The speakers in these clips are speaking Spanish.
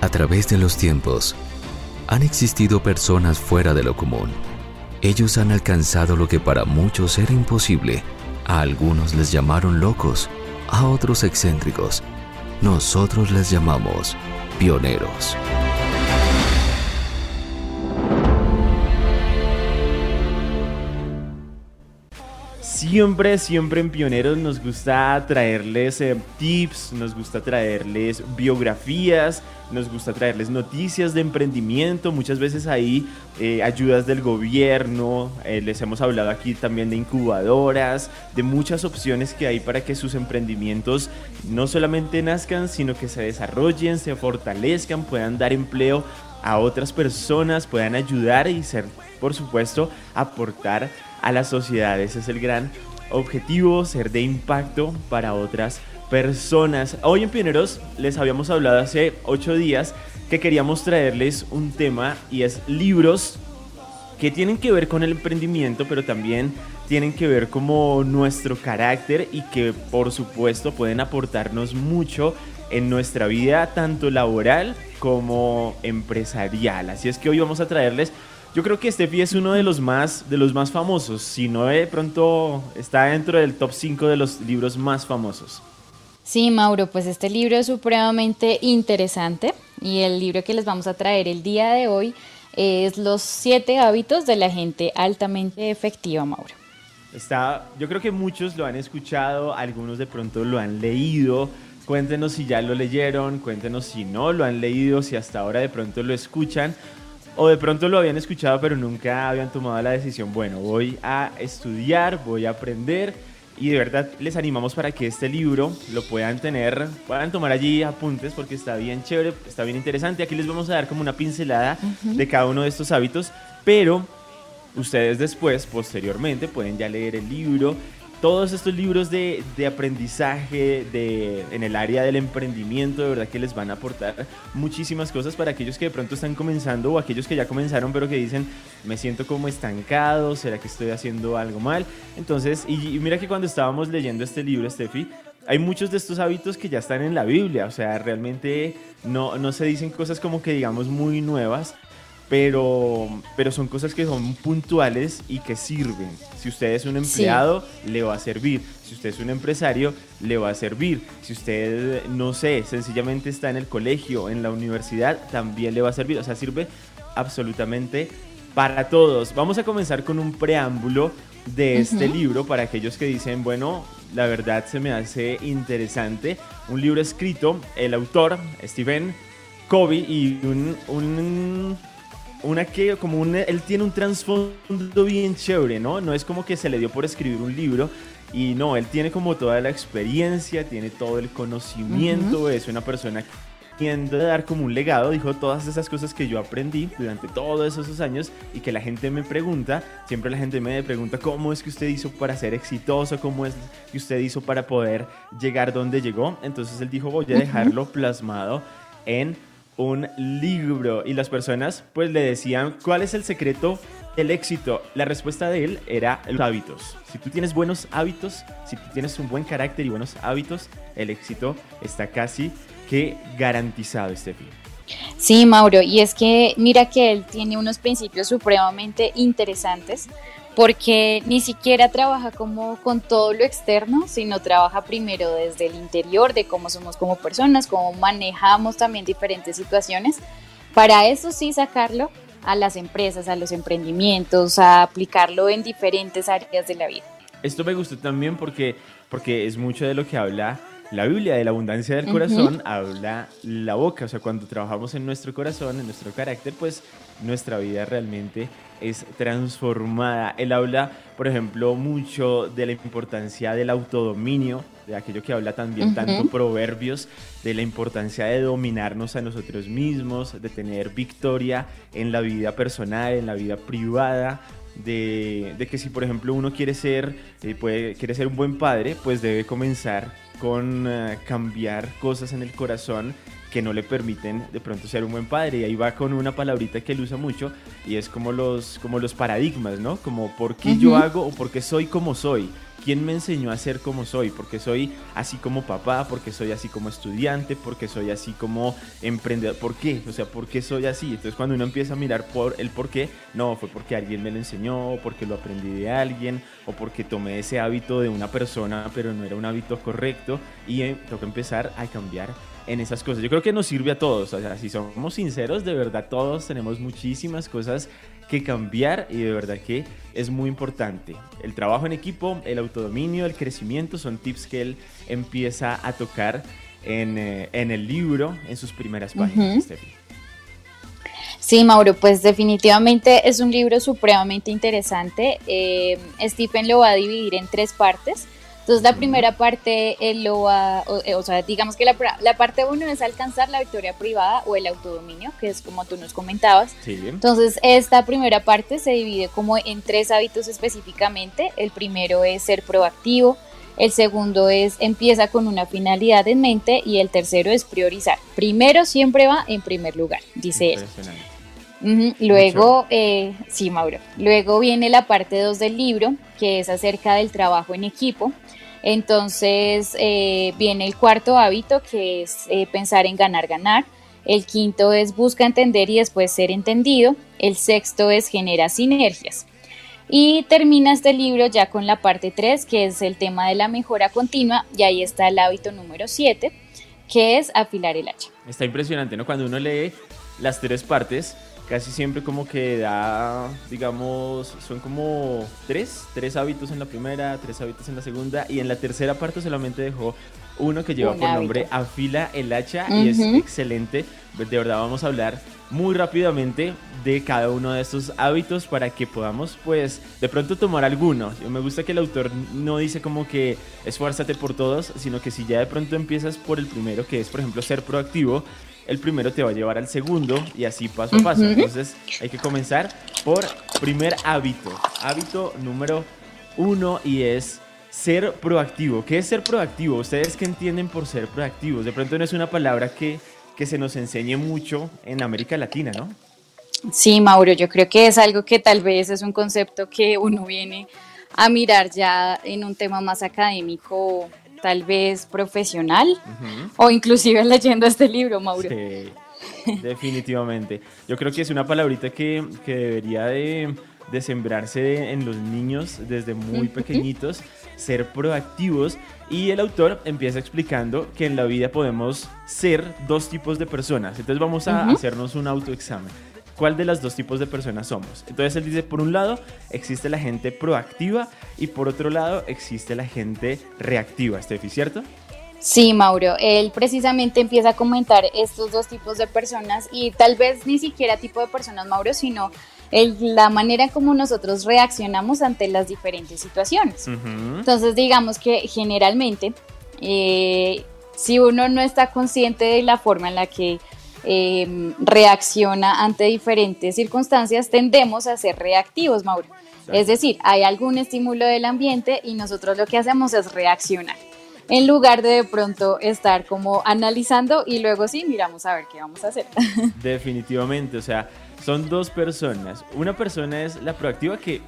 A través de los tiempos, han existido personas fuera de lo común. Ellos han alcanzado lo que para muchos era imposible. A algunos les llamaron locos, a otros excéntricos. Nosotros les llamamos pioneros. Siempre, siempre en Pioneros nos gusta traerles eh, tips, nos gusta traerles biografías, nos gusta traerles noticias de emprendimiento, muchas veces ahí eh, ayudas del gobierno, eh, les hemos hablado aquí también de incubadoras, de muchas opciones que hay para que sus emprendimientos no solamente nazcan, sino que se desarrollen, se fortalezcan, puedan dar empleo a otras personas, puedan ayudar y ser, por supuesto, aportar a la sociedad. Ese es el gran objetivo, ser de impacto para otras personas. Hoy en Pioneros les habíamos hablado hace ocho días que queríamos traerles un tema y es libros que tienen que ver con el emprendimiento, pero también tienen que ver como nuestro carácter y que por supuesto pueden aportarnos mucho en nuestra vida, tanto laboral como empresarial. Así es que hoy vamos a traerles yo creo que Steffi es uno de los más, de los más famosos, si no de pronto está dentro del top 5 de los libros más famosos. Sí, Mauro, pues este libro es supremamente interesante y el libro que les vamos a traer el día de hoy es Los siete hábitos de la gente altamente efectiva, Mauro. Está, yo creo que muchos lo han escuchado, algunos de pronto lo han leído. Cuéntenos si ya lo leyeron, cuéntenos si no lo han leído, si hasta ahora de pronto lo escuchan o de pronto lo habían escuchado pero nunca habían tomado la decisión, bueno, voy a estudiar, voy a aprender. Y de verdad les animamos para que este libro lo puedan tener, puedan tomar allí apuntes porque está bien chévere, está bien interesante. Aquí les vamos a dar como una pincelada de cada uno de estos hábitos, pero ustedes después, posteriormente, pueden ya leer el libro todos estos libros de, aprendizaje de, en el área del emprendimiento, de verdad que les van a aportar muchísimas cosas para aquellos que de pronto están comenzando o aquellos que ya comenzaron pero que dicen, me siento como estancado, ¿será que estoy haciendo algo mal? Entonces, y, mira que cuando estábamos leyendo este libro, Steffi, hay muchos de estos hábitos que ya están en la Biblia, o sea, realmente no, no se dicen cosas como que digamos muy nuevas, pero, pero son cosas que son puntuales y que sirven. Si usted es un empleado, le va a servir. Si usted es un empresario, le va a servir. Si usted, no sé, sencillamente está en el colegio, en la universidad, también le va a servir. O sea, sirve absolutamente para todos. Vamos a comenzar con un preámbulo de este libro para aquellos que dicen, bueno, la verdad se me hace interesante. Un libro escrito, el autor, Stephen Covey, y un una que como un, él tiene un trasfondo bien chévere, ¿no? No es como que se le dio por escribir un libro y no, él tiene como toda la experiencia, tiene todo el conocimiento, es una persona que tiende a dar como un legado, dijo todas esas cosas que yo aprendí durante todos esos años y que la gente me pregunta, siempre la gente me pregunta cómo es que usted hizo para ser exitoso, cómo es que usted hizo para poder llegar donde llegó, entonces él dijo voy a dejarlo plasmado en un libro y las personas pues le decían cuál es el secreto del éxito. La respuesta de él era los hábitos. Si tú tienes buenos hábitos, si tú tienes un buen carácter y buenos hábitos, el éxito está casi que garantizado, Steffi. Sí, Mauro, y es que mira que él tiene unos principios supremamente interesantes porque ni siquiera trabaja como con todo lo externo, sino trabaja primero desde el interior de cómo somos como personas, cómo manejamos también diferentes situaciones, para eso sí sacarlo a las empresas, a los emprendimientos, a aplicarlo en diferentes áreas de la vida. Esto me gustó también porque, porque es mucho de lo que habla la Biblia de la abundancia del corazón habla la boca, o sea, cuando trabajamos en nuestro corazón, en nuestro carácter, pues nuestra vida realmente es transformada. Él habla, por ejemplo, mucho de la importancia del autodominio, de aquello que habla también tanto proverbios, de la importancia de dominarnos a nosotros mismos, de tener victoria en la vida personal, en la vida privada, de, que si por ejemplo uno quiere ser, eh, puede, quiere ser un buen padre, pues debe comenzar con eh, cambiar cosas en el corazón que no le permiten de pronto ser un buen padre. Y ahí va con una palabrita que él usa mucho y es como los, como los paradigmas, ¿no? Como por qué yo hago o por qué soy como soy. ¿Quién me enseñó a ser como soy? Porque soy así como papá, porque soy así como estudiante, porque soy así como emprendedor. ¿Por qué? O sea, ¿por qué soy así? Entonces cuando uno empieza a mirar por el por qué, no, fue porque alguien me lo enseñó, porque lo aprendí de alguien, o porque tomé ese hábito de una persona, pero no era un hábito correcto, y eh, tengo que empezar a cambiar en esas cosas. Yo creo que nos sirve a todos, o sea, si somos sinceros, de verdad todos tenemos muchísimas cosas que cambiar y de verdad que es muy importante. El trabajo en equipo, el autodominio, el crecimiento son tips que él empieza a tocar en, eh, el libro, en sus primeras páginas. Sí, Mauro, pues definitivamente es un libro supremamente interesante. Eh, Stephen lo va a dividir en tres partes. Entonces la primera parte él lo va, eh, o, sea, digamos que la, la parte uno es alcanzar la victoria privada o el autodominio, que es como tú nos comentabas. Sí. Entonces esta primera parte se divide como en tres hábitos específicamente. El primero es ser proactivo, el segundo es empieza con una finalidad en mente y el tercero es priorizar. Primero siempre va en primer lugar, dice él. Luego, eh, sí, Mauro. Luego viene la parte 2 del libro, que es acerca del trabajo en equipo. Entonces eh, viene el cuarto hábito que es eh, pensar en ganar, ganar. El quinto es busca entender y después ser entendido. El sexto es genera sinergias. Y termina este libro ya con la parte 3, que es el tema de la mejora continua, y ahí está el hábito número 7, que es afilar el hacha. Está impresionante, ¿no? Cuando uno lee las tres partes, casi siempre como que da, digamos, son como tres, tres hábitos en la primera, tres hábitos en la segunda y en la tercera parte solamente dejó uno que lleva por nombre Afila el hacha y es excelente. De verdad vamos a hablar muy rápidamente de cada uno de estos hábitos para que podamos pues de pronto tomar alguno. Me gusta que el autor no dice como que esfuérzate por todos, sino que si ya de pronto empiezas por el primero que es por ejemplo ser proactivo, el primero te va a llevar al segundo y así paso a paso. Entonces hay que comenzar por primer hábito. Hábito número uno y es ser proactivo. ¿Qué es ser proactivo? ¿Ustedes qué entienden por ser proactivos? De pronto no es una palabra que, que se nos enseñe mucho en América Latina, ¿no? Sí, Mauro, yo creo que es algo que tal vez es un concepto que uno viene a mirar ya en un tema más académico tal vez profesional o inclusive leyendo este libro, Mauro. Sí, definitivamente. Yo creo que es una palabrita que, que debería de, de, sembrarse en los niños desde muy pequeñitos, ser proactivos. Y el autor empieza explicando que en la vida podemos ser dos tipos de personas. Entonces vamos a hacernos un autoexamen cuál de los dos tipos de personas somos. Entonces él dice, por un lado existe la gente proactiva y por otro lado existe la gente reactiva, Steffi, ¿cierto? Sí, Mauro, él precisamente empieza a comentar estos dos tipos de personas y tal vez ni siquiera tipo de personas, Mauro, sino la manera como nosotros reaccionamos ante las diferentes situaciones. Entonces, digamos que generalmente, eh, si uno no está consciente de la forma en la que Em, reacciona ante diferentes circunstancias, tendemos a ser reactivos, Mauro. Es decir, hay algún estímulo del ambiente y nosotros lo que hacemos es reaccionar, en lugar de de pronto estar como analizando y luego sí, miramos a ver qué vamos a hacer. Definitivamente, o sea, son dos personas. Una persona es la proactiva que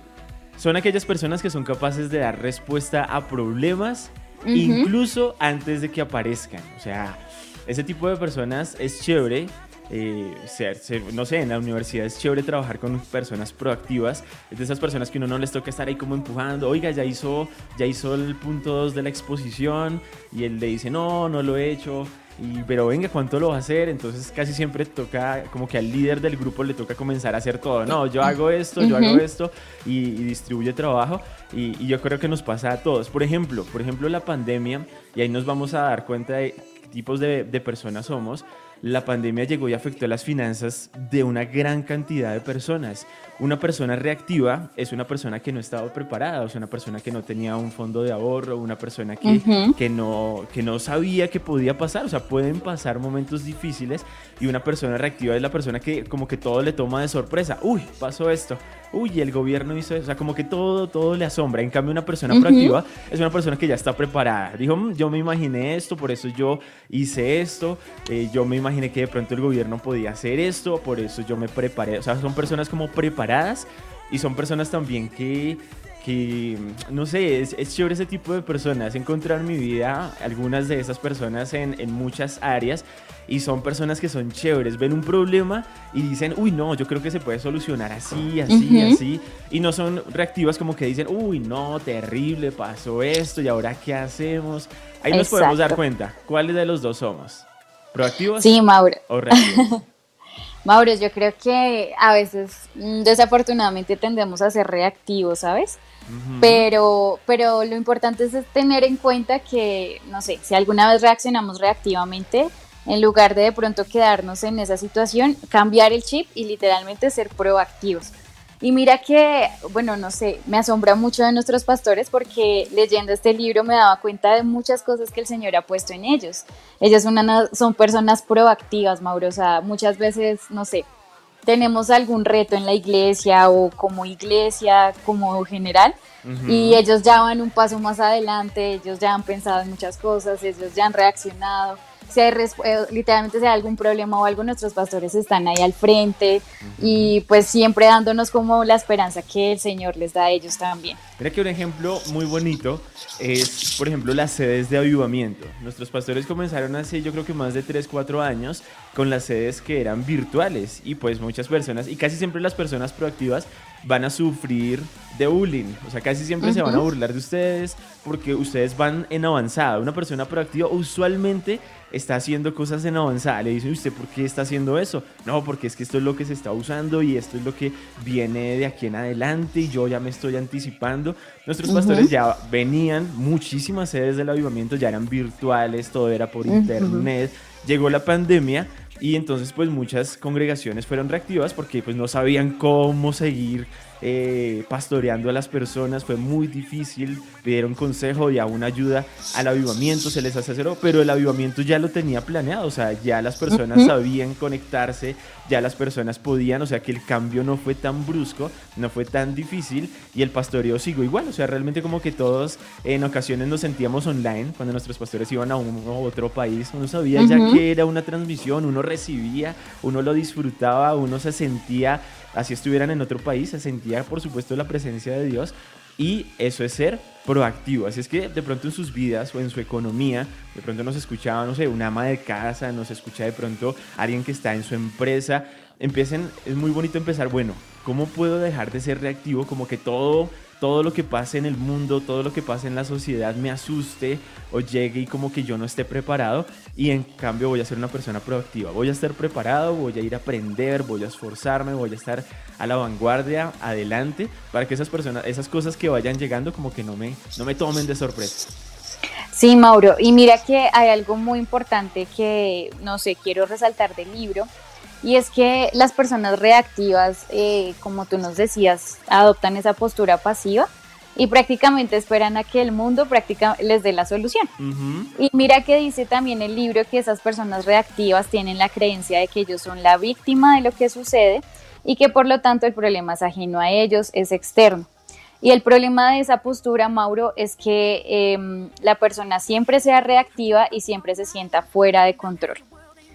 son aquellas personas que son capaces de dar respuesta a problemas incluso antes de que aparezcan. O sea, ese tipo de personas es chévere. Eh, ser, no sé, en la universidad es chévere trabajar con personas proactivas, es de esas personas que uno no les toca estar ahí como empujando, oiga, ya hizo, ya hizo el punto 2 de la exposición y él le dice, no, no lo he hecho, y, pero venga, ¿cuánto lo va a hacer? Entonces casi siempre toca, como que al líder del grupo le toca comenzar a hacer todo, no, yo hago esto, yo hago esto y, distribuye trabajo y, y yo creo que nos pasa a todos. Por ejemplo, por ejemplo la pandemia, y ahí nos vamos a dar cuenta de tipos de, personas somos, la pandemia llegó y afectó las finanzas de una gran cantidad de personas. Una persona reactiva es una persona que no estaba preparada, o sea, una persona que no tenía un fondo de ahorro, una persona que, que, no, que no sabía que podía pasar, o sea, pueden pasar momentos difíciles y una persona reactiva es la persona que como que todo le toma de sorpresa. Uy, pasó esto uy, el gobierno hizo eso. O sea, como que todo, todo le asombra. En cambio, una persona proactiva es una persona que ya está preparada. Dijo, mm, yo me imaginé esto, por eso yo hice esto. Eh, yo me imaginé que de pronto el gobierno podía hacer esto, por eso yo me preparé. O sea, son personas como preparadas y son personas también que que, no sé, es, es, chévere ese tipo de personas, encontrar en mi vida algunas de esas personas en, en, muchas áreas y son personas que son chéveres, ven un problema y dicen, uy, no, yo creo que se puede solucionar así, así, así, y no son reactivas como que dicen, uy, no, terrible, pasó esto y ahora qué hacemos. Ahí nos podemos dar cuenta, ¿cuáles de los dos somos? ¿Proactivos? Sí, Mauro. ¿O reactivos? Mauro, yo creo que a veces mm, desafortunadamente tendemos a ser reactivos, ¿sabes? pero, pero lo importante es tener en cuenta que, no sé, si alguna vez reaccionamos reactivamente, en lugar de de pronto quedarnos en esa situación, cambiar el chip y literalmente ser proactivos. Y mira que, bueno, no sé, me asombra mucho de nuestros pastores porque leyendo este libro me daba cuenta de muchas cosas que el Señor ha puesto en ellos. Ellos son, son personas proactivas, Mauro, o sea, muchas veces, no sé, tenemos algún reto en la iglesia o como iglesia, como general, y ellos ya van un paso más adelante, ellos ya han pensado en muchas cosas, ellos ya han reaccionado hay eh, literalmente si hay algún problema o algo, nuestros pastores están ahí al frente y pues siempre dándonos como la esperanza que el Señor les da a ellos también. Mira que un ejemplo muy bonito es, por ejemplo, las sedes de avivamiento. Nuestros pastores comenzaron hace yo creo que más de 3, 4 años con las sedes que eran virtuales y pues muchas personas, y casi siempre las personas proactivas van a sufrir de bullying. O sea, casi siempre se van a burlar de ustedes porque ustedes van en avanzada. Una persona proactiva usualmente está haciendo cosas en avanzada. Le dicen, ¿usted por qué está haciendo eso? No, porque es que esto es lo que se está usando y esto es lo que viene de aquí en adelante y yo ya me estoy anticipando. Nuestros pastores ya venían, muchísimas sedes del avivamiento ya eran virtuales, todo era por internet. Llegó la pandemia y entonces pues muchas congregaciones fueron reactivas porque pues no sabían cómo seguir eh, pastoreando a las personas, fue muy difícil, pidieron consejo y aún ayuda al avivamiento, se les asesoró, pero el avivamiento ya lo tenía planeado, o sea, ya las personas sabían conectarse, ya las personas podían, o sea, que el cambio no fue tan brusco, no fue tan difícil y el pastoreo siguió igual, o sea, realmente como que todos en ocasiones nos sentíamos online cuando nuestros pastores iban a un u otro país, uno sabía ya que era una transmisión, uno recibía, uno lo disfrutaba, uno se sentía así estuvieran en otro país, se sentía por supuesto la presencia de Dios y eso es ser proactivo. Así es que de pronto en sus vidas o en su economía, de pronto nos escuchaba, no sé, una ama de casa, nos escucha de pronto alguien que está en su empresa. Empiecen, es muy bonito empezar, bueno, ¿cómo puedo dejar de ser reactivo? Como que todo todo lo que pase en el mundo, todo lo que pase en la sociedad me asuste o llegue y como que yo no esté preparado y en cambio voy a ser una persona proactiva. Voy a estar preparado, voy a ir a aprender, voy a esforzarme, voy a estar a la vanguardia, adelante, para que esas personas, esas cosas que vayan llegando como que no me, no me tomen de sorpresa. Sí, Mauro, y mira que hay algo muy importante que, no sé, quiero resaltar del libro y es que las personas reactivas, eh, como tú nos decías, adoptan esa postura pasiva y prácticamente esperan a que el mundo práctica, les dé la solución. Y mira que dice también el libro que esas personas reactivas tienen la creencia de que ellos son la víctima de lo que sucede y que por lo tanto el problema es ajeno a ellos, es externo. Y el problema de esa postura, Mauro, es que em, la persona siempre sea reactiva y siempre se sienta fuera de control.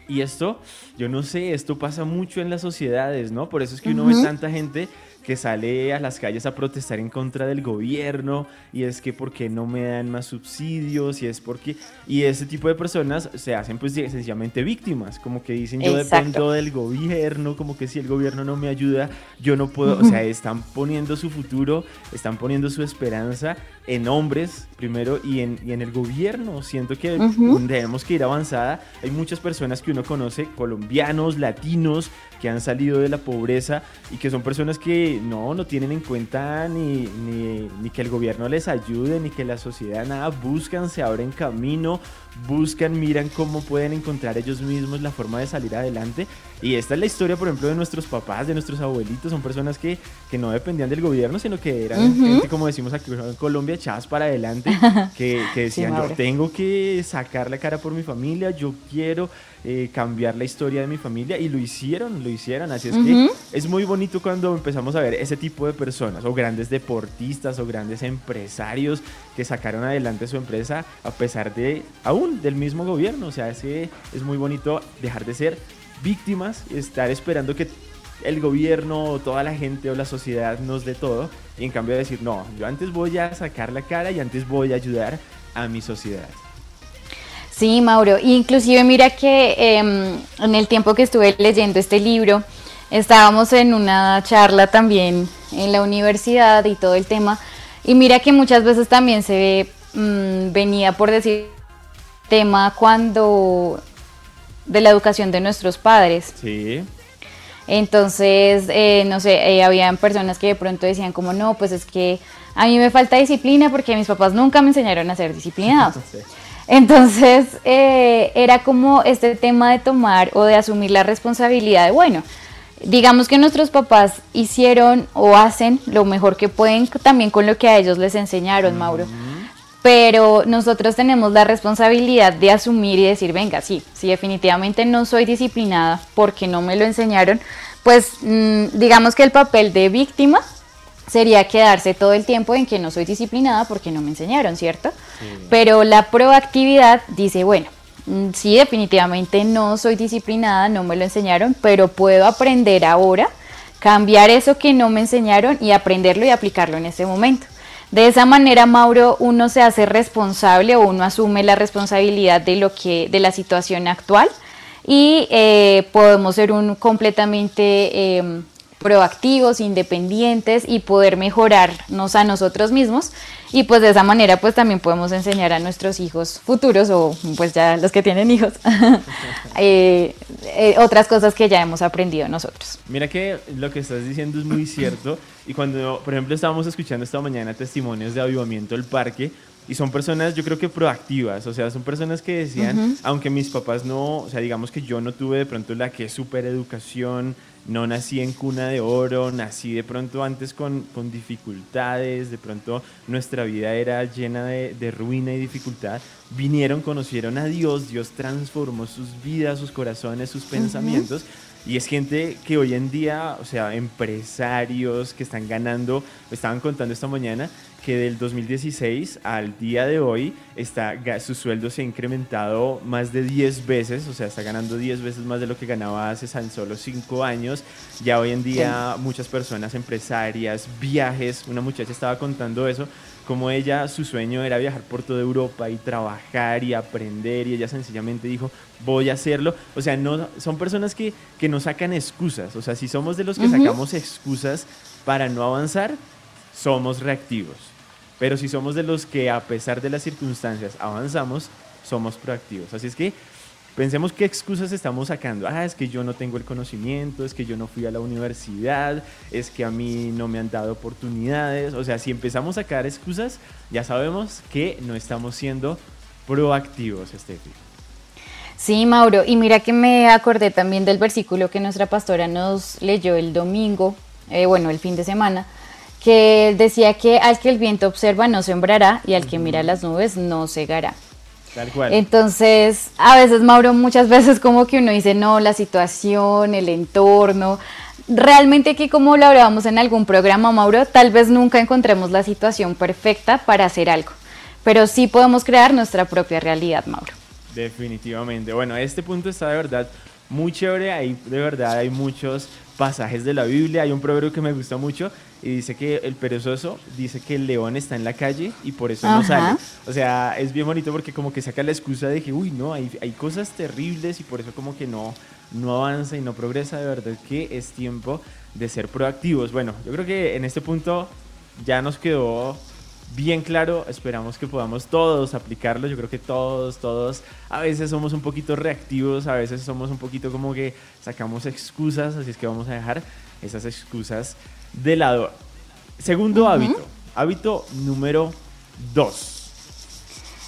Y esto, yo no sé, esto pasa mucho en las sociedades, ¿no? Por eso es que uno ve tanta gente que sale a las calles a protestar en contra del gobierno y es que por qué no me dan más subsidios y es porque y ese tipo de personas se hacen pues sencillamente víctimas como que dicen yo dependo del gobierno como que si el gobierno no me ayuda yo no puedo o sea están poniendo su futuro están poniendo su esperanza en hombres primero y en, y en el gobierno. Siento que tenemos que ir avanzada. Hay muchas personas que uno conoce colombianos latinos que han salido de la pobreza y que son personas que no, no tienen en cuenta ni, ni, que el gobierno les ayude, ni que la sociedad nada, buscan, se abren camino, buscan, miran cómo pueden encontrar ellos mismos la forma de salir adelante. Y esta es la historia, por ejemplo, de nuestros papás, de nuestros abuelitos, son personas que, que no dependían del gobierno, sino que eran gente, como decimos aquí en Colombia, echadas para adelante, que, que decían, yo tengo que sacar la cara por mi familia, yo quiero eh, cambiar la historia de mi familia, y lo hicieron, lo hicieron, así es que es muy bonito cuando empezamos a ver ese tipo de personas, o grandes deportistas, o grandes empresarios que sacaron adelante su empresa a pesar de, aún, del mismo gobierno. O sea, es muy bonito dejar de ser víctimas estar esperando que el gobierno o toda la gente o la sociedad nos dé todo y en cambio decir, no, yo antes voy a sacar la cara y antes voy a ayudar a mi sociedad. Sí, Mauro, inclusive mira que em, en el tiempo que estuve leyendo este libro, estábamos en una charla también en la universidad y todo el tema, y mira que muchas veces también se ve, mm, venía por decir tema cuando de la educación de nuestros padres. Sí. Entonces, eh, no sé, eh, habían personas que de pronto decían como, no, pues es que a mí me falta disciplina porque mis papás nunca me enseñaron a ser disciplinados. Entonces, eh, era como este tema de tomar o de asumir la responsabilidad de, bueno, digamos que nuestros papás hicieron o hacen lo mejor que pueden también con lo que a ellos les enseñaron, Mauro pero nosotros tenemos la responsabilidad de asumir y decir, venga, sí, si definitivamente no soy disciplinada porque no me lo enseñaron, pues mm, digamos que el papel de víctima sería quedarse todo el tiempo en que no soy disciplinada porque no me enseñaron, ¿cierto? Pero la proactividad dice, bueno, mm, sí, definitivamente no soy disciplinada, no me lo enseñaron, pero puedo aprender ahora, cambiar eso que no me enseñaron y aprenderlo y aplicarlo en ese momento. De esa manera, Mauro, uno se hace responsable o uno asume la responsabilidad de lo que, de la situación actual y eh, podemos ser un completamente em, proactivos, independientes y poder mejorarnos a nosotros mismos. Y pues de esa manera pues también podemos enseñar a nuestros hijos futuros o pues ya los que tienen hijos eh, eh, otras cosas que ya hemos aprendido nosotros. Mira que lo que estás diciendo es muy cierto. Y cuando por ejemplo estábamos escuchando esta mañana testimonios de avivamiento del parque y son personas, yo creo que proactivas, o sea, son personas que decían, aunque mis papás no, o sea, digamos que yo no tuve de pronto la que es super educación, no nací en cuna de oro, nací de pronto antes con, con dificultades, de pronto nuestra vida era llena de, de, ruina y dificultad, vinieron, conocieron a Dios, Dios transformó sus vidas, sus corazones, sus pensamientos. Y es gente que hoy en día, o sea, empresarios que están ganando, estaban contando esta mañana, que del 2016 al día de hoy está, su sueldo se ha incrementado más de 10 veces, o sea, está ganando 10 veces más de lo que ganaba hace tan solo 5 años. Ya hoy en día muchas personas, empresarias, viajes, una muchacha estaba contando eso, como ella, su sueño era viajar por toda Europa y trabajar y aprender y ella sencillamente dijo, voy a hacerlo. O sea, no, son personas que, que no sacan excusas, o sea, si somos de los que sacamos excusas para no avanzar, somos reactivos. Pero si somos de los que a pesar de las circunstancias avanzamos, somos proactivos. Así es que pensemos qué excusas estamos sacando. Ah, es que yo no tengo el conocimiento, es que yo no fui a la universidad, es que a mí no me han dado oportunidades. O sea, si empezamos a sacar excusas, ya sabemos que no estamos siendo proactivos, Estefi. Sí, Mauro, y mira que me acordé también del versículo que nuestra pastora nos leyó el domingo, eh, bueno, el fin de semana, que decía que al que el viento observa no sembrará y al que mira las nubes no cegará. Tal cual. Entonces, a veces, Mauro, muchas veces como que uno dice, no, la situación, el entorno. Realmente que como lo hablábamos en algún programa, Mauro, tal vez nunca encontremos la situación perfecta para hacer algo, pero sí podemos crear nuestra propia realidad, Mauro. Definitivamente. Bueno, este punto está de verdad muy chévere. Ahí de verdad hay muchos pasajes de la Biblia. Hay un proverbio que me gusta mucho y dice que el perezoso dice que el león está en la calle y por eso no sale. O sea, es bien bonito porque como que saca la excusa de que, uy, no, hay, hay cosas terribles y por eso como que no, no avanza y no progresa. De verdad que es tiempo de ser proactivos. Bueno, yo creo que en este punto ya nos quedó bien claro. Esperamos que podamos todos aplicarlo. Yo creo que todos, todos, a veces somos un poquito reactivos, a veces somos un poquito como que sacamos excusas, así es que vamos a dejar esas excusas de lado. Segundo hábito, hábito número dos.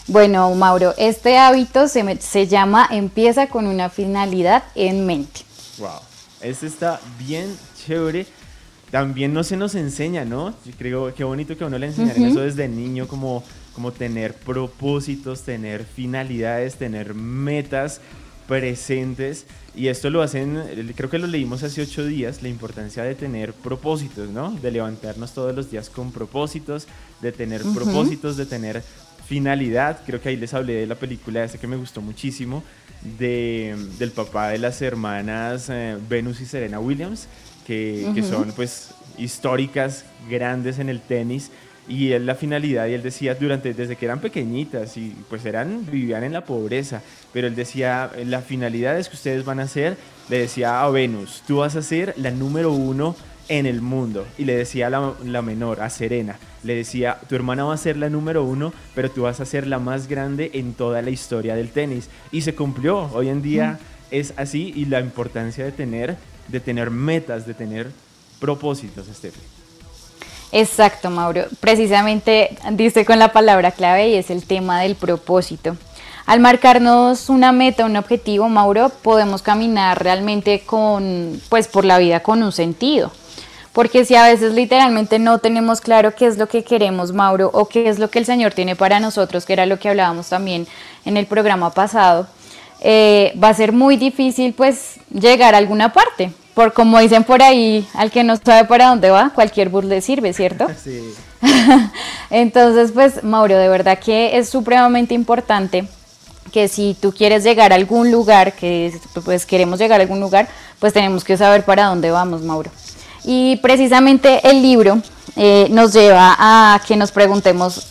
Bueno, Mauro, este hábito se, se llama empieza con una finalidad en mente. Wow, este está bien chévere. También no se nos enseña, ¿no? Yo creo que bonito que a uno le enseñaran eso desde niño, como, como tener propósitos, tener finalidades, tener metas. presentes y esto lo hacen, creo que lo leímos hace ocho días, la importancia de tener propósitos, ¿no? De levantarnos todos los días con propósitos, de tener propósitos, de tener finalidad. Creo que ahí les hablé de la película esa que me gustó muchísimo, de, del papá de las hermanas eh, Venus y Serena Williams, que, que son pues históricas, grandes en el tenis y él la finalidad y él decía durante desde que eran pequeñitas y pues eran vivían en la pobreza pero él decía la finalidad es que ustedes van a ser le decía a Venus tú vas a ser la número uno en el mundo y le decía a la, la, menor a Serena le decía tu hermana va a ser la número uno pero tú vas a ser la más grande en toda la historia del tenis y se cumplió. Hoy en día es así y la importancia de tener de tener metas de tener propósitos Steffi Exacto, Mauro. Precisamente dice con la palabra clave y es el tema del propósito. Al marcarnos una meta, un objetivo, Mauro, podemos caminar realmente con, pues, por la vida con un sentido. Porque si a veces literalmente no tenemos claro qué es lo que queremos, Mauro, o qué es lo que el Señor tiene para nosotros, que era lo que hablábamos también en el programa pasado, eh, va a ser muy difícil pues llegar a alguna parte por como dicen por ahí, al que no sabe para dónde va, cualquier bus le sirve, ¿cierto? Sí. Entonces, pues, Mauro, de verdad que es supremamente importante que si tú quieres llegar a algún lugar, que pues queremos llegar a algún lugar, pues tenemos que saber para dónde vamos, Mauro. Y precisamente el libro eh, nos lleva a que nos preguntemos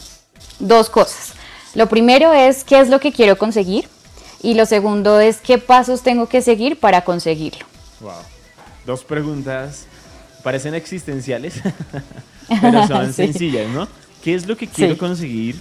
dos cosas. Lo primero es qué es lo que quiero conseguir y lo segundo es qué pasos tengo que seguir para conseguirlo. Wow dos preguntas, parecen existenciales, pero son sencillas, ¿no? ¿Qué es lo que quiero conseguir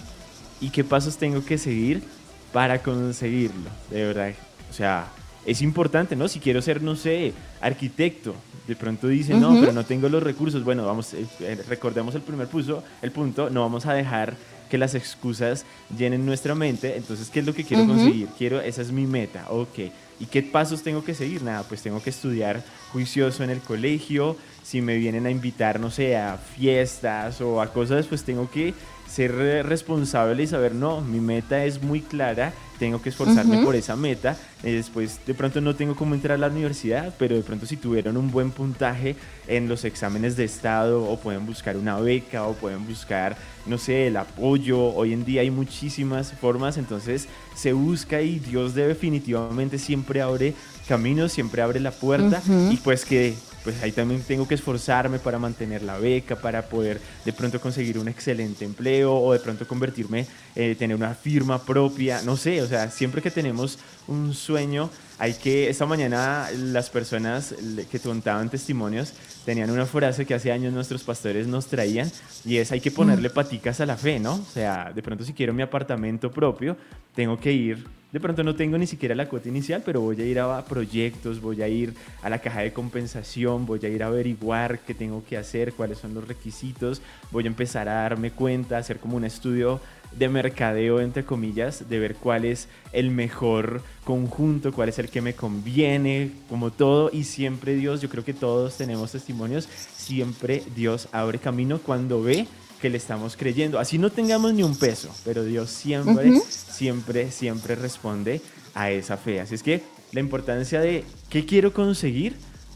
y qué pasos tengo que seguir para conseguirlo? De verdad, o sea, es importante, ¿no? Si quiero ser, no sé, arquitecto, de pronto dice, no, pero no tengo los recursos. Bueno, vamos, eh, eh, recordemos el primer punto, el punto, no vamos a dejar que las excusas llenen nuestra mente. Entonces, ¿qué es lo que quiero conseguir? Quiero, esa es mi meta, ok. ¿Y qué pasos tengo que seguir? Nada, pues tengo que estudiar juicioso en el colegio. Si me vienen a invitar, no sé, a fiestas o a cosas, pues tengo que ser responsable y saber, no, mi meta es muy clara, tengo que esforzarme por esa meta. Y después, de pronto no tengo cómo entrar a la universidad, pero de pronto si tuvieron un buen puntaje en los exámenes de estado o pueden buscar una beca o pueden buscar, no sé, el apoyo. Hoy en día hay muchísimas formas, entonces se busca y Dios definitivamente siempre abre caminos, siempre abre la puerta y pues que pues ahí también tengo que esforzarme para mantener la beca, para poder de pronto conseguir un excelente empleo o de pronto convertirme, eh, tener una firma propia, no sé, o sea, siempre que tenemos un sueño, hay que, esta mañana las personas que contaban testimonios tenían una frase que hace años nuestros pastores nos traían y es hay que ponerle paticas a la fe, ¿no? O sea, de pronto si quiero mi apartamento propio, tengo que ir de pronto no tengo ni siquiera la cuota inicial, pero voy a ir a proyectos, voy a ir a la caja de compensación, voy a ir a averiguar qué tengo que hacer, cuáles son los requisitos, voy a empezar a darme cuenta, hacer como un estudio de mercadeo, entre comillas, de ver cuál es el mejor conjunto, cuál es el que me conviene, como todo. Y siempre Dios, yo creo que todos tenemos testimonios, siempre Dios abre camino cuando ve que le estamos creyendo. Así no tengamos ni un peso, pero Dios siempre, siempre, siempre responde a esa fe. Así es que la importancia de qué quiero conseguir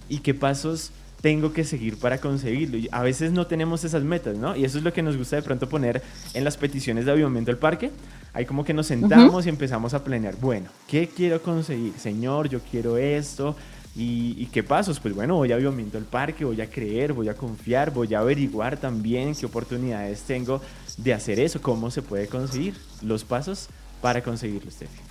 y qué pasos tengo que seguir para conseguirlo. Y a veces no tenemos esas metas, ¿no? Y eso es lo que nos gusta de pronto poner en las peticiones de avivamiento al parque. Ahí como que nos sentamos y empezamos a planear, bueno, ¿qué quiero conseguir? Señor, yo quiero esto, ¿Y, qué pasos? Pues bueno, voy a Biomento el parque, voy a creer, voy a confiar, voy a averiguar también qué oportunidades tengo de hacer eso, cómo se puede conseguir, los pasos para conseguirlo, Steffi.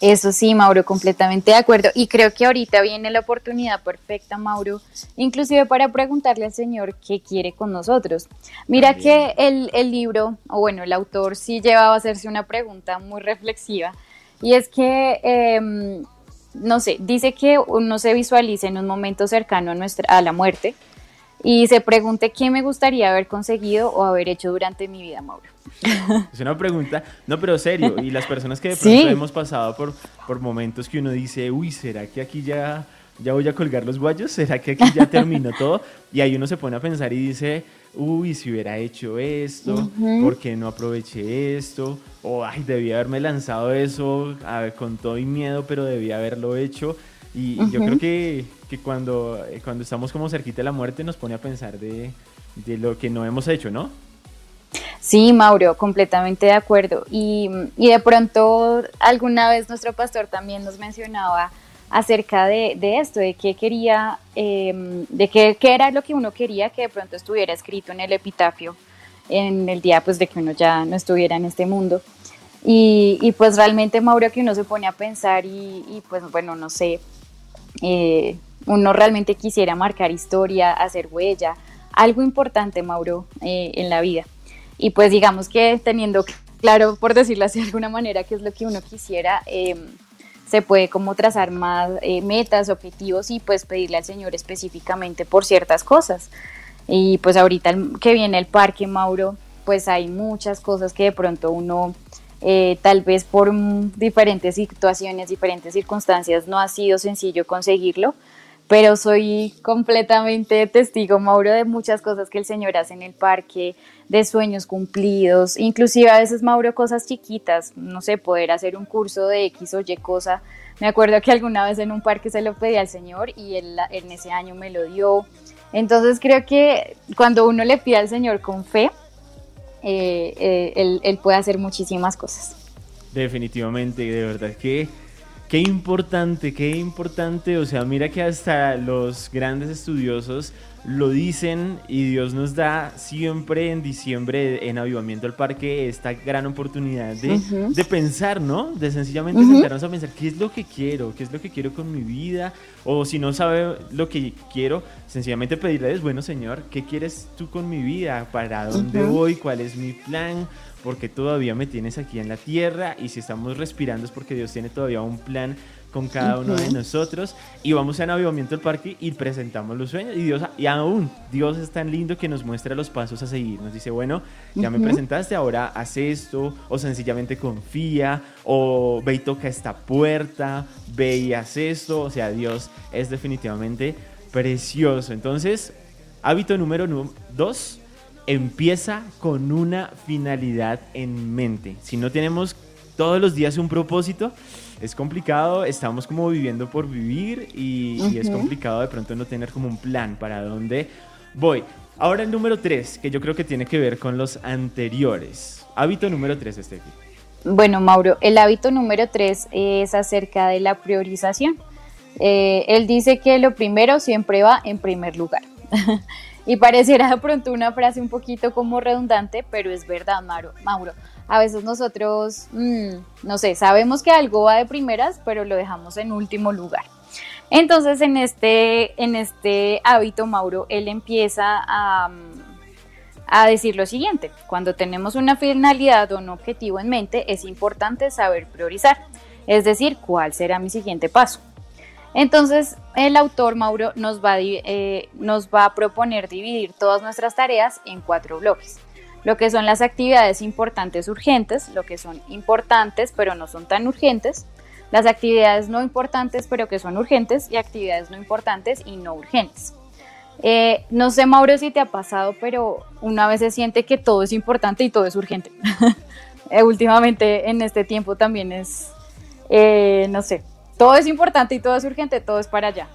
Eso sí, Mauro, completamente de acuerdo. Y creo que ahorita viene la oportunidad perfecta, Mauro, inclusive para preguntarle al Señor qué quiere con nosotros. Mira que el, el, libro, o bueno, el autor sí llevaba a hacerse una pregunta muy reflexiva, y es que eh, no sé, dice que uno se visualice en un momento cercano a, nuestra, a la muerte y se pregunte qué me gustaría haber conseguido o haber hecho durante mi vida, Mauro. Es una pregunta, no, pero serio, y las personas que de pronto hemos pasado por, por momentos que uno dice, uy, ¿será que aquí ya ya voy a colgar los guayos, ¿será que aquí ya terminó todo? Y ahí uno se pone a pensar y dice, uy, si hubiera hecho esto, ¿por qué no aproveché esto? O, ay, debía haberme lanzado eso con todo y miedo, pero debía haberlo hecho. Y, yo creo que, que, cuando, eh, cuando estamos como cerquita de la muerte nos pone a pensar de, de lo que no hemos hecho, ¿no? Sí, Mauro, completamente de acuerdo. Y, y, de pronto alguna vez nuestro pastor también nos mencionaba acerca de, de esto, de qué quería, em, de qué, qué, era lo que uno quería que de pronto estuviera escrito en el epitafio en el día pues de que uno ya no estuviera en este mundo. Y, y pues realmente Mauro que uno se pone a pensar y, pues bueno, no sé, eh, uno realmente quisiera marcar historia, hacer huella, algo importante Mauro eh, en la vida. Y pues digamos que teniendo claro, por decirlo así de alguna manera, qué es lo que uno quisiera, eh, se puede como trazar más eh, metas, objetivos y pues pedirle al Señor específicamente por ciertas cosas. Y pues ahorita que viene el parque, Mauro, pues hay muchas cosas que de pronto uno eh, tal vez por diferentes situaciones, diferentes circunstancias no ha sido sencillo conseguirlo, pero soy completamente testigo, Mauro, de muchas cosas que el Señor hace en el parque, de sueños cumplidos, inclusive a veces, Mauro, cosas chiquitas, no sé, poder hacer un curso de X o Y cosa. Me acuerdo que alguna vez en un parque se lo pedí al Señor y él en ese año me lo dio. Entonces creo que cuando uno le pide al Señor con fe, eh, eh, él, él puede hacer muchísimas cosas. Definitivamente, de verdad que Qué importante, qué importante. O sea, mira que hasta los grandes estudiosos lo dicen y Dios nos da siempre en diciembre en Avivamiento al Parque esta gran oportunidad de, de pensar, ¿no? De sencillamente sentarnos a pensar qué es lo que quiero, qué es lo que quiero con mi vida. O si no sabe lo que quiero, sencillamente pedirle, bueno Señor, ¿qué quieres tú con mi vida? ¿Para dónde voy? ¿Cuál es mi plan? Porque todavía me tienes aquí en la tierra y si estamos respirando es porque Dios tiene todavía un plan con cada uno de nosotros. Y vamos a Avivamiento del Parque y presentamos los sueños. Y Dios y aún Dios es tan lindo que nos muestra los pasos a seguir. Nos dice bueno ya me presentaste ahora haz esto o sencillamente confía o ve y toca esta puerta ve y haz esto o sea Dios es definitivamente precioso. Entonces hábito número dos empieza con una finalidad en mente. Si no tenemos todos los días un propósito, es complicado, estamos como viviendo por vivir y, es complicado de pronto no tener como un plan para dónde voy. Ahora el número 3, que yo creo que tiene que ver con los anteriores. Hábito número 3, Estefi. Bueno, Mauro, el hábito número 3 es acerca de la priorización. Eh, él dice que lo primero siempre va en primer lugar. Y pareciera de pronto una frase un poquito como redundante, pero es verdad, Mauro. Mauro. A veces nosotros, mm, no sé, sabemos que algo va de primeras, pero lo dejamos en último lugar. Entonces, en este, en este hábito, Mauro, él empieza a, a decir lo siguiente. Cuando tenemos una finalidad o un objetivo en mente, es importante saber priorizar. Es decir, cuál será mi siguiente paso. Entonces, el autor Mauro nos va, a, eh, nos va a proponer dividir todas nuestras tareas en cuatro bloques. Lo que son las actividades importantes urgentes, lo que son importantes pero no son tan urgentes, las actividades no importantes pero que son urgentes y actividades no importantes y no urgentes. Eh, no sé, Mauro, si te ha pasado, pero una vez se siente que todo es importante y todo es urgente. Eh, últimamente en este tiempo también es, no sé, todo es importante y todo es urgente, todo es para allá.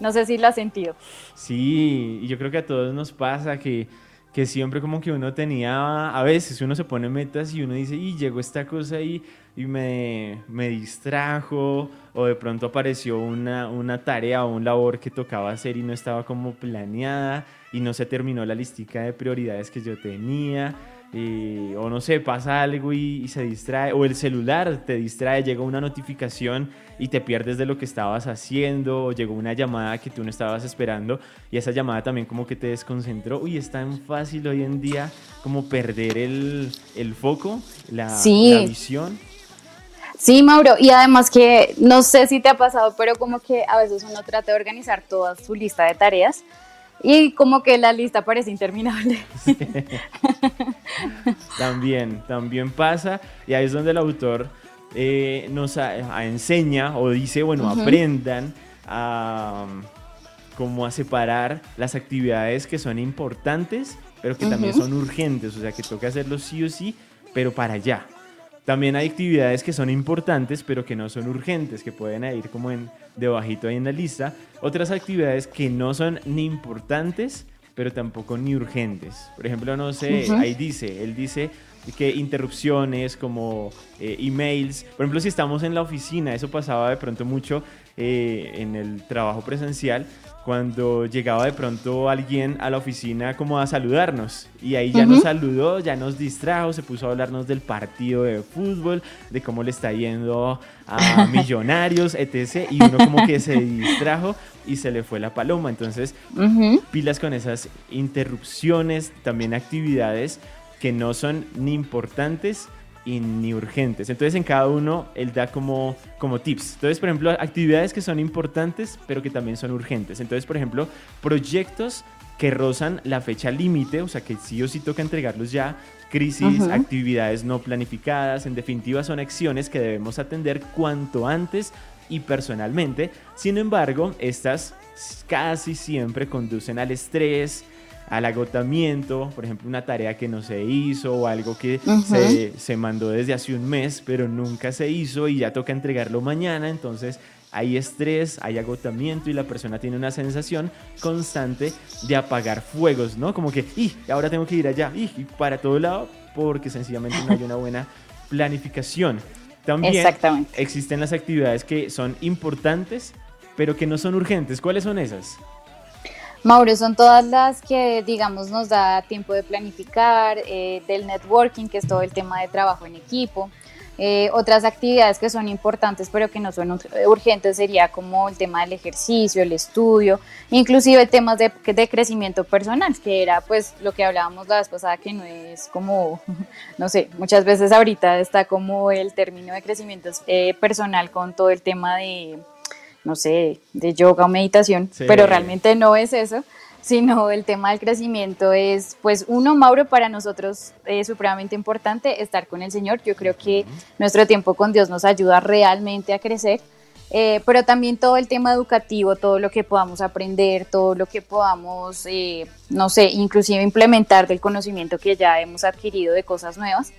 No sé si lo has sentido. Sí, yo creo que a todos nos pasa que, que siempre como que uno tenía, a veces uno se pone metas y uno dice, y llegó esta cosa y, y me, me distrajo, o de pronto apareció una, una tarea o un labor que tocaba hacer y no estaba como planeada, y no se terminó la listica de prioridades que yo tenía o no sé, pasa algo y, se distrae, o el celular te distrae, llega una notificación y te pierdes de lo que estabas haciendo, o llegó una llamada que tú no estabas esperando y esa llamada también como que te desconcentró. Uy, es tan fácil hoy en día como perder el, foco, la, la visión. Sí, Mauro, y además que no sé si te ha pasado, pero como que a veces uno trata de organizar toda su lista de tareas y como que la lista parece interminable. también, también pasa. Y ahí es donde el autor eh, nos enseña o dice, bueno, aprendan a como a separar las actividades que son importantes, pero que también son urgentes, o sea, que toca hacerlo sí o sí, pero para allá. También hay actividades que son importantes, pero que no son urgentes, que pueden ir como en debajito ahí en la lista. Otras actividades que no son ni importantes, pero tampoco ni urgentes. Por ejemplo, no sé, ahí dice, él dice que interrupciones como eh, emails, por ejemplo, si estamos en la oficina, eso pasaba de pronto mucho eh, en el trabajo presencial, cuando llegaba de pronto alguien a la oficina como a saludarnos y ahí ya nos saludó, ya nos distrajo, se puso a hablarnos del partido de fútbol, de cómo le está yendo a Millonarios, etc. Y uno como que se distrajo y se le fue la paloma. Entonces, pilas con esas interrupciones, también actividades que no son ni importantes y ni urgentes. Entonces en cada uno él da como, como tips. Entonces, por ejemplo, actividades que son importantes pero que también son urgentes. Entonces, por ejemplo, proyectos que rozan la fecha límite, o sea que sí o sí toca entregarlos ya, crisis, actividades no planificadas, en definitiva son acciones que debemos atender cuanto antes y personalmente. Sin embargo, estas casi siempre conducen al estrés, al agotamiento, por ejemplo, una tarea que no se hizo o algo que se, mandó desde hace un mes, pero nunca se hizo y ya toca entregarlo mañana, entonces hay estrés, hay agotamiento y la persona tiene una sensación constante de apagar fuegos, ¿no? Como que, y ahora tengo que ir allá, y para todo lado, porque sencillamente no hay una buena planificación. También existen las actividades que son importantes, pero que no son urgentes. ¿Cuáles son esas? Mauro, son todas las que, digamos, nos da tiempo de planificar, eh, del networking, que es todo el tema de trabajo en equipo. Eh, otras actividades que son importantes pero que no son urgentes sería como el tema del ejercicio, el estudio, inclusive temas de, de, crecimiento personal, que era pues lo que hablábamos la vez pasada, que no es como, no sé, muchas veces ahorita está como el término de crecimiento eh, personal con todo el tema de no sé, de yoga o meditación, pero realmente no es eso, sino el tema del crecimiento es, pues, uno, Mauro, para nosotros es supremamente importante estar con el Señor. Yo creo que nuestro tiempo con Dios nos ayuda realmente a crecer. Eh, pero también todo el tema educativo, todo lo que podamos aprender, todo lo que podamos, eh, no sé, inclusive implementar del conocimiento que ya hemos adquirido de cosas nuevas,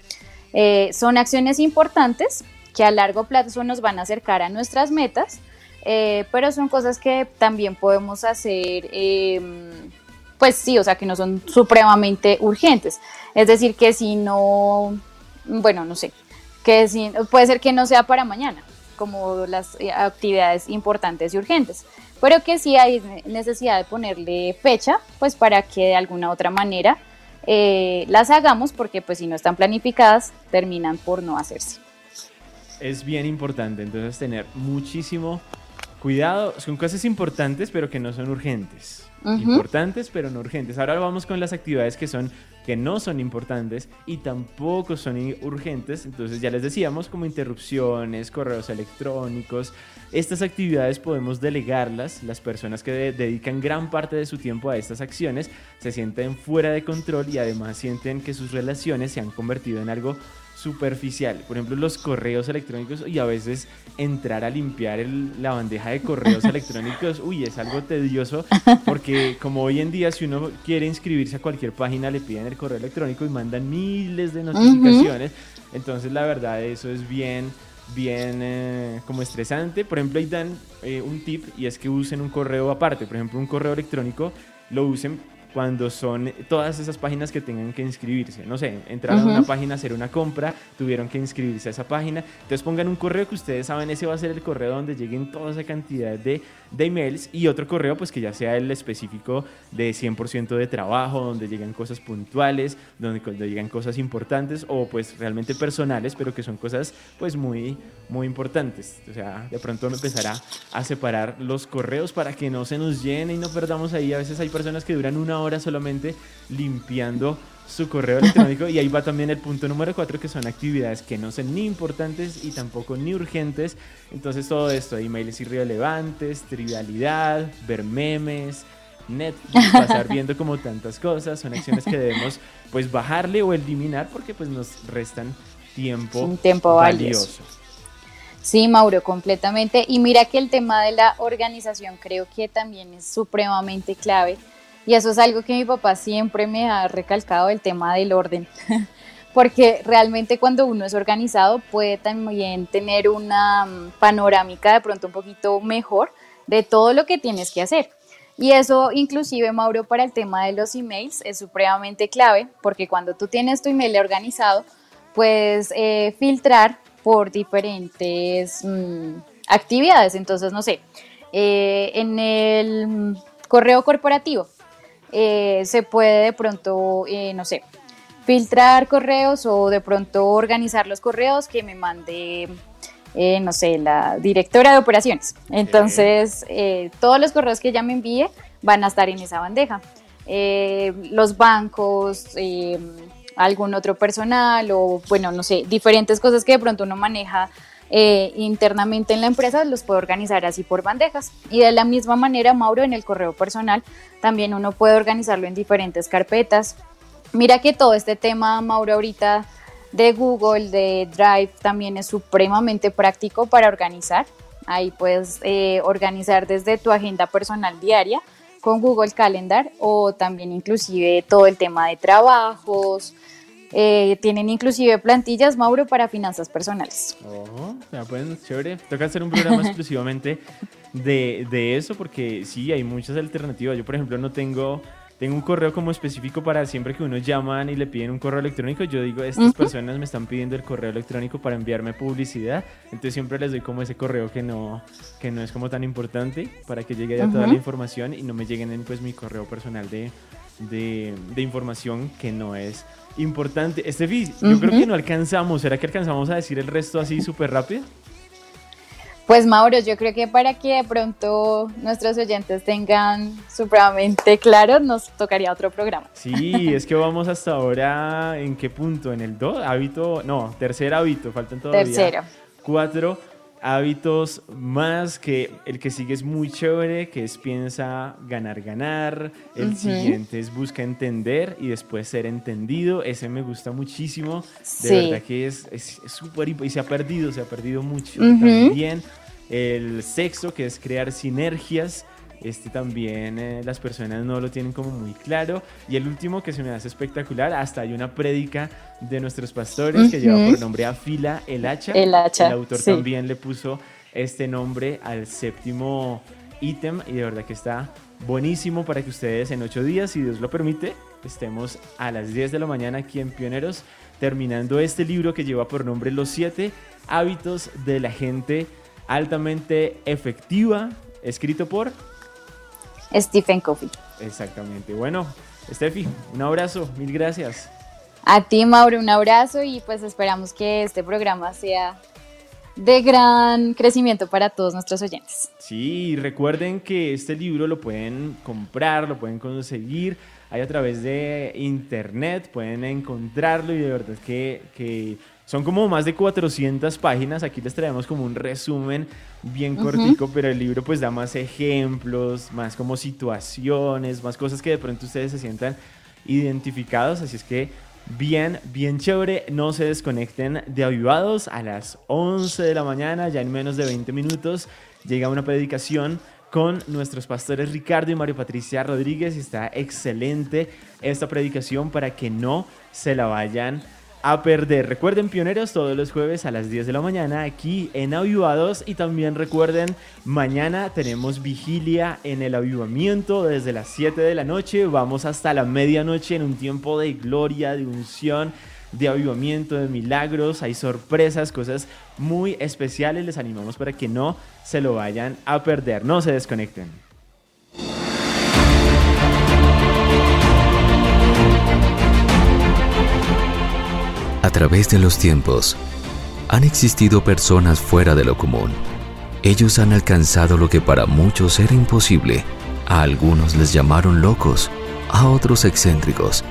eh, son acciones importantes que a largo plazo nos van a acercar a nuestras metas, eh, pero son cosas que también podemos hacer, em, pues sí, o sea, que no son supremamente urgentes. Es decir, que si no, bueno, no sé, que si, puede ser que no sea para mañana, como las eh, actividades importantes y urgentes, pero que sí hay necesidad de ponerle fecha, pues para que de alguna otra manera eh, las hagamos, porque pues si no están planificadas, terminan por no hacerse. Es bien importante entonces tener muchísimo Cuidado, son cosas importantes pero que no son urgentes. Importantes pero no urgentes. Ahora vamos con las actividades que son que no son importantes y tampoco son urgentes. Entonces ya les decíamos como interrupciones, correos electrónicos. Estas actividades podemos delegarlas. Las personas que dedican gran parte de su tiempo a estas acciones se sienten fuera de control y además sienten que sus relaciones se han convertido en algo superficial. Por ejemplo, los correos electrónicos y a veces entrar a limpiar la bandeja de correos electrónicos, uy, es algo tedioso porque como hoy en día si uno quiere inscribirse a cualquier página le piden el correo electrónico y mandan miles de notificaciones. Entonces la verdad eso es bien bien eh, como estresante. Por ejemplo, ahí dan eh, un tip y es que usen un correo aparte. Por ejemplo, un correo electrónico lo usen cuando son todas esas páginas que tengan que inscribirse. No sé, entraron a una página hacer una compra, tuvieron que inscribirse a esa página. Entonces pongan un correo que ustedes saben, ese va a ser el correo donde lleguen toda esa cantidad de, de emails y otro correo pues que ya sea el específico de 100% de trabajo, donde llegan cosas puntuales, donde, llegan cosas importantes o pues realmente personales, pero que son cosas pues muy, muy importantes. O sea, de pronto empezará a separar los correos para que no se nos llene y no perdamos ahí. A veces hay personas que duran una hora solamente limpiando su correo electrónico y ahí va también el punto número cuatro que son actividades que no son ni importantes y tampoco ni urgentes entonces todo esto emails irrelevantes trivialidad ver memes Netflix pasar viendo como tantas cosas son acciones que debemos pues bajarle o eliminar porque pues nos restan tiempo, tiempo valioso. Sí, Mauro, completamente. Y mira que el tema de la organización creo que también es supremamente clave. Y eso es algo que mi papá siempre me ha recalcado, el tema del orden. Porque realmente cuando uno es organizado puede también tener una mm, panorámica de pronto un poquito mejor de todo lo que tienes que hacer. Y eso inclusive, Mauro, para el tema de los emails es supremamente clave, porque cuando tú tienes tu email organizado, puedes eh, filtrar por diferentes mm, actividades. Entonces, no sé, eh, en el correo corporativo eh, se puede de pronto, no sé, filtrar correos o de pronto organizar los correos que me mande eh, no sé, la directora de operaciones. Entonces, eh, todos los correos que ella me envíe van a estar en esa bandeja. Eh, los bancos, algún otro personal o, bueno, no sé, diferentes cosas que de pronto uno maneja internamente en la empresa, los puede organizar así por bandejas. Y de la misma manera, Mauro, en el correo personal, también uno puede organizarlo en diferentes carpetas. Mira que todo este tema, Mauro, ahorita de Google, de Drive, también es supremamente práctico para organizar. Ahí puedes eh, organizar desde tu agenda personal diaria con Google Calendar o también inclusive todo el tema de trabajos. Eh, tienen inclusive plantillas, Mauro, para finanzas personales. Oh, pues, chévere. Toca hacer un programa exclusivamente de, de eso porque sí, hay muchas alternativas. Yo, por ejemplo, no tengo tengo un correo como específico para siempre que uno llaman y le piden un correo electrónico. Yo digo, estas personas me están pidiendo el correo electrónico para enviarme publicidad. Entonces siempre les doy como ese correo que no, que no es como tan importante para que llegue ya toda la información y no me lleguen en pues mi correo personal de, de, de información que no es importante. Estefi, yo creo que no alcanzamos. ¿Será que alcanzamos a decir el resto así súper rápido? Pues Mauro, yo creo que para que de pronto nuestros oyentes tengan supremamente claro, nos tocaría otro programa. Sí, es que vamos hasta ahora, ¿en qué punto? ¿En el 2? Hábito, no, tercer hábito, faltan todavía Tercero. cuatro hábitos más que el que sigue es muy chévere, que es piensa ganar, ganar. El siguiente es busca entender y después ser entendido. Ese me gusta muchísimo. De verdad que es súper y se ha perdido, se ha perdido mucho también. El sexo, que es crear sinergias este también eh, las personas no lo tienen como muy claro. Y el último que se me hace espectacular, hasta hay una prédica de nuestros pastores que lleva por nombre Afila el hacha. El hacha. El autor también le puso este nombre al séptimo ítem y de verdad que está buenísimo para que ustedes en ocho días, si Dios lo permite, estemos a las 10 de la mañana aquí en Pioneros terminando este libro que lleva por nombre Los siete hábitos de la gente altamente efectiva, escrito por Stephen Covey. Exactamente. Bueno, Steffi, un abrazo, mil gracias. A ti, Mauro, un abrazo y pues esperamos que este programa sea de gran crecimiento para todos nuestros oyentes. Sí, recuerden que este libro lo pueden comprar, lo pueden conseguir ahí a través de internet, pueden encontrarlo y de verdad que, que son como más de 400 páginas, aquí les traemos como un resumen bien cortico, pero el libro pues da más ejemplos, más como situaciones, más cosas que de pronto ustedes se sientan identificados, así es que bien, bien chévere, no se desconecten de Avivados a las 11 de la mañana, ya en menos de 20 minutos. Llega una predicación con nuestros pastores Ricardo y Mario Patricia Rodríguez. Y está excelente esta predicación para que no se la vayan a perder. Recuerden, pioneros, todos los jueves a las 10 de la mañana aquí en Avivados. Y también recuerden, mañana tenemos vigilia en el avivamiento desde las 7 de la noche. Vamos hasta la medianoche en un tiempo de gloria, de unción, de avivamiento, de milagros. Hay sorpresas, cosas muy especiales. Les animamos para que no se lo vayan a perder. No se desconecten. A través de los tiempos, han existido personas fuera de lo común. Ellos han alcanzado lo que para muchos era imposible. A algunos les llamaron locos, a otros excéntricos.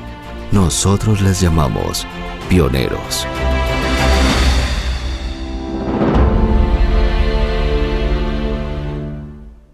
Nosotros les llamamos pioneros.